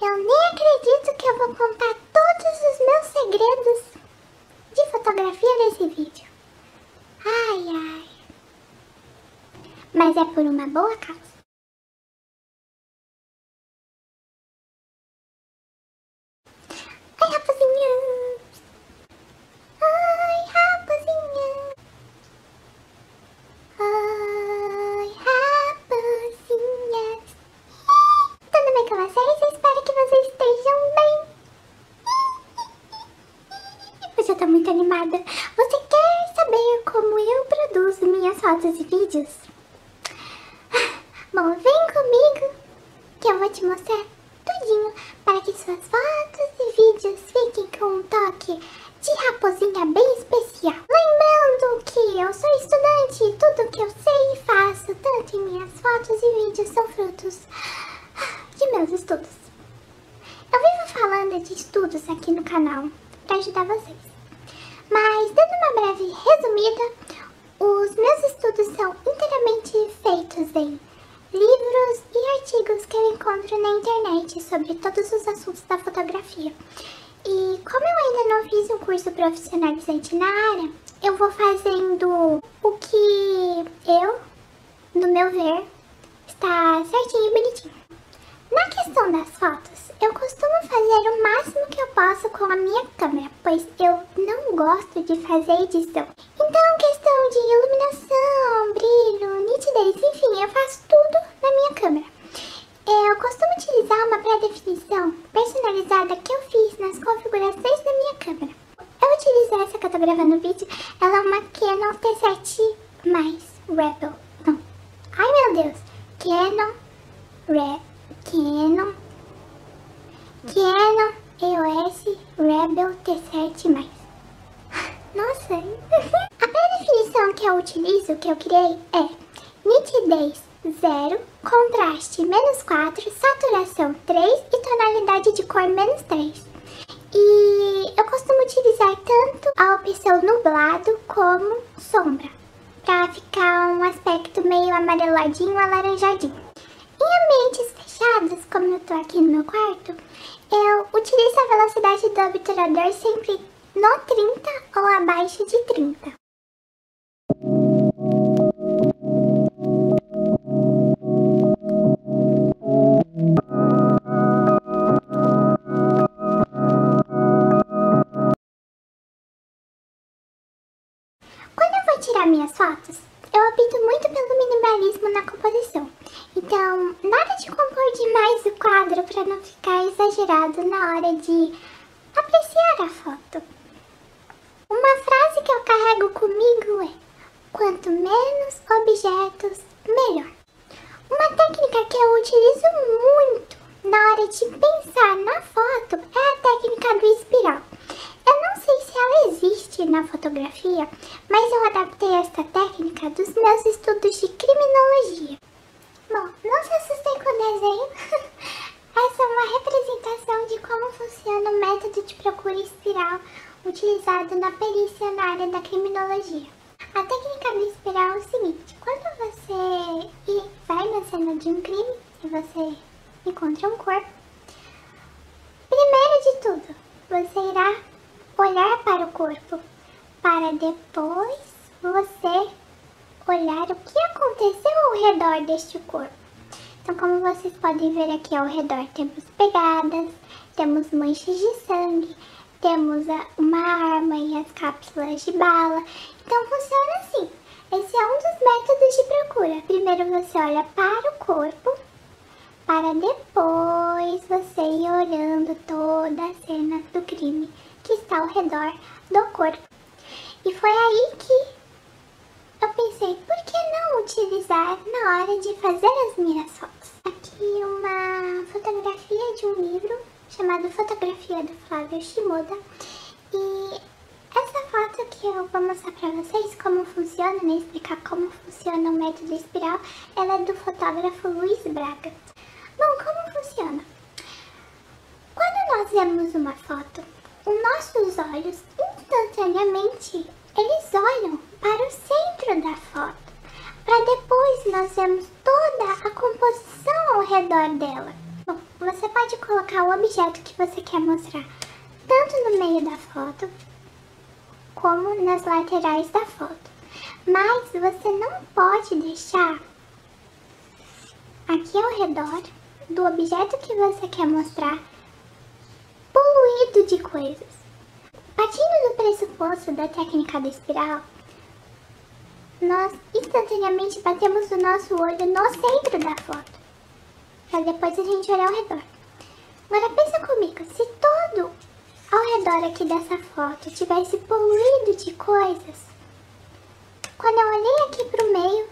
Eu nem acredito que eu vou contar todos os meus segredos de fotografia nesse vídeo. Ai, ai. Mas é por uma boa causa. Ai, rapazinha. Ai, rapazinha. Ai, rapazinhas. Tudo bem com vocês? Eu espero que vocês estejam bem. Hoje eu tô muito animada. Você quer saber como eu produzo minhas fotos e vídeos? Bom, vem comigo que eu vou te mostrar tudinho para que suas fotos e vídeos fiquem com um toque de raposinha bem especial. Lembrando que eu sou estudante e tudo que eu sei e faço, tanto em minhas fotos e vídeos, são frutos de meus estudos. Eu vivo falando de estudos aqui no canal para ajudar vocês. Mas, dando uma breve resumida, os meus estudos são inteiramente feitos em livros e artigos que eu encontro na internet sobre todos os assuntos da fotografia. E como eu ainda não fiz um curso profissionalizante na área, eu vou fazendo o que eu, no meu ver, está certinho e bonitinho. Na questão das fotos, eu costumo fazer o máximo que eu posso com a minha câmera, pois eu não gosto de fazer edição. De iluminação, brilho, nitidez, enfim, eu faço tudo na minha câmera. Eu costumo utilizar uma pré-definição personalizada que eu fiz nas configurações da minha câmera. Eu utilizo essa que eu tô gravando no vídeo, ela é uma Canon T7 mais Rebel. Não. Ai meu Deus. Canon Rebel. Canon, Canon EOS Rebel T7+. Nossa, pré-definição que eu utilizo, que eu criei, é nitidez 0, contraste menos 4, saturação 3 e tonalidade de cor menos 3. E eu costumo utilizar tanto a opção nublado como sombra, para ficar um aspecto meio amareladinho, alaranjadinho. Em ambientes fechados, como eu tô aqui no meu quarto, eu utilizo a velocidade do obturador sempre no 30 ou abaixo de 30. Tirar minhas fotos, eu opto muito pelo minimalismo na composição. Então, nada de compor demais o quadro para não ficar exagerado na hora de apreciar a foto. Uma frase que eu carrego comigo é: quanto menos objetos, melhor. Uma técnica que eu utilizo muito na hora de pensar na foto é a técnica do espiral. Sei se ela existe na fotografia, mas eu adaptei esta técnica dos meus estudos de criminologia. Bom, não se assustem com o desenho. Essa é uma representação de como funciona o método de procura espiral utilizado na perícia na área da criminologia. A técnica do espiral é o seguinte, quando você vai na cena de um crime e você encontra um corpo, primeiro de tudo, você irá olhar para o corpo, para depois você olhar o que aconteceu ao redor deste corpo. Então, como vocês podem ver aqui ao redor, temos pegadas, temos manchas de sangue, temos uma arma e as cápsulas de bala. Então, funciona assim. Esse é um dos métodos de procura. Primeiro você olha para o corpo, para depois você ir olhando toda a cena do crime que está ao redor do corpo. E foi aí que eu pensei, por que não utilizar na hora de fazer as minhas fotos? Aqui uma fotografia de um livro chamado Fotografia do Flávio Shimoda. E essa foto que eu vou mostrar pra vocês como funciona, né, explicar como funciona o método espiral, ela é do fotógrafo Luiz Braga. Bom, como funciona? Quando nós vemos uma foto, os nossos olhos instantaneamente eles olham para o centro da foto, para depois nós vemos toda a composição ao redor dela. Bom, você pode colocar o objeto que você quer mostrar tanto no meio da foto como nas laterais da foto. Mas você não pode deixar aqui ao redor do objeto que você quer mostrar poluído de coisas. Partindo do pressuposto da técnica da espiral, nós instantaneamente batemos o nosso olho no centro da foto, para depois a gente olhar ao redor. Agora pensa comigo, se todo ao redor aqui dessa foto tivesse poluído de coisas, quando eu olhei aqui para o meio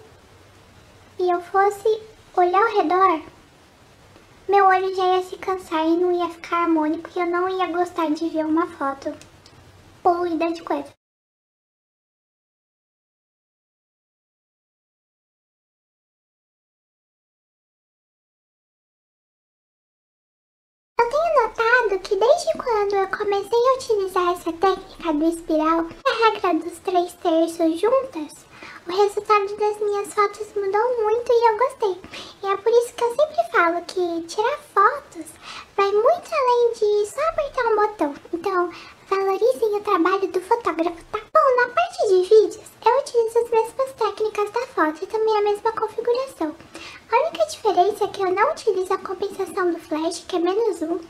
e eu fosse olhar ao redor, meu olho já ia se cansar e não ia ficar harmônico e eu não ia gostar de ver uma foto poluída de coisa. Eu tenho notado que desde quando eu comecei a utilizar essa técnica do espiral, a regra dos três terços juntas, o resultado das minhas fotos mudou muito e eu gostei. E é por isso que eu sempre falo que tirar fotos vai muito além de só apertar um botão. Então, valorizem o trabalho do fotógrafo, tá? Bom, na parte de vídeos, eu utilizo as mesmas técnicas da foto e também a mesma configuração. A única diferença é que eu não utilizo a compensação do flash, que é menos um,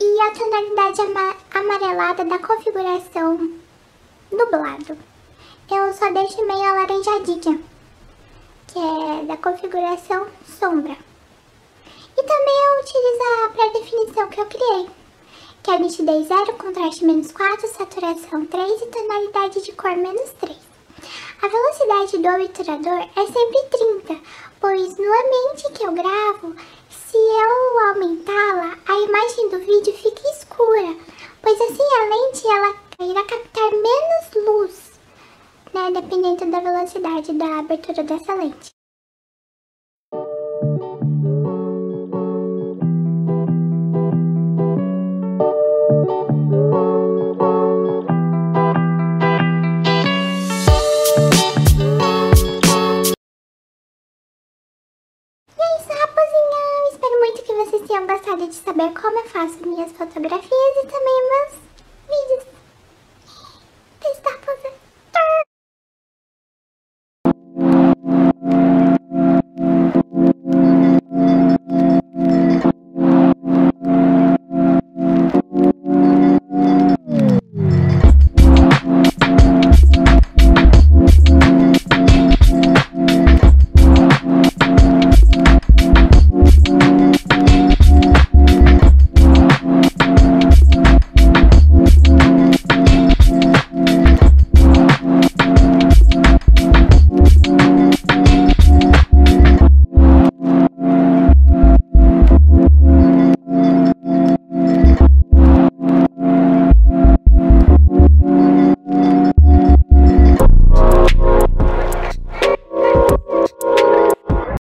e a tonalidade ama amarelada da configuração nublado. Eu só deixo meio alaranjadinha, que é da configuração sombra. E também eu utilizo a pré-definição que eu criei, que é nitidez 0, contraste menos 4, saturação 3 e tonalidade de cor menos 3. A velocidade do obturador é sempre 30, pois no ambiente que eu gravo, se eu aumentá-la, a imagem do vídeo fica escura, pois assim a lente ela irá captar menos luz, né, dependendo da velocidade da abertura dessa lente. vocês tenham gostado de saber como eu faço minhas fotografias e também meus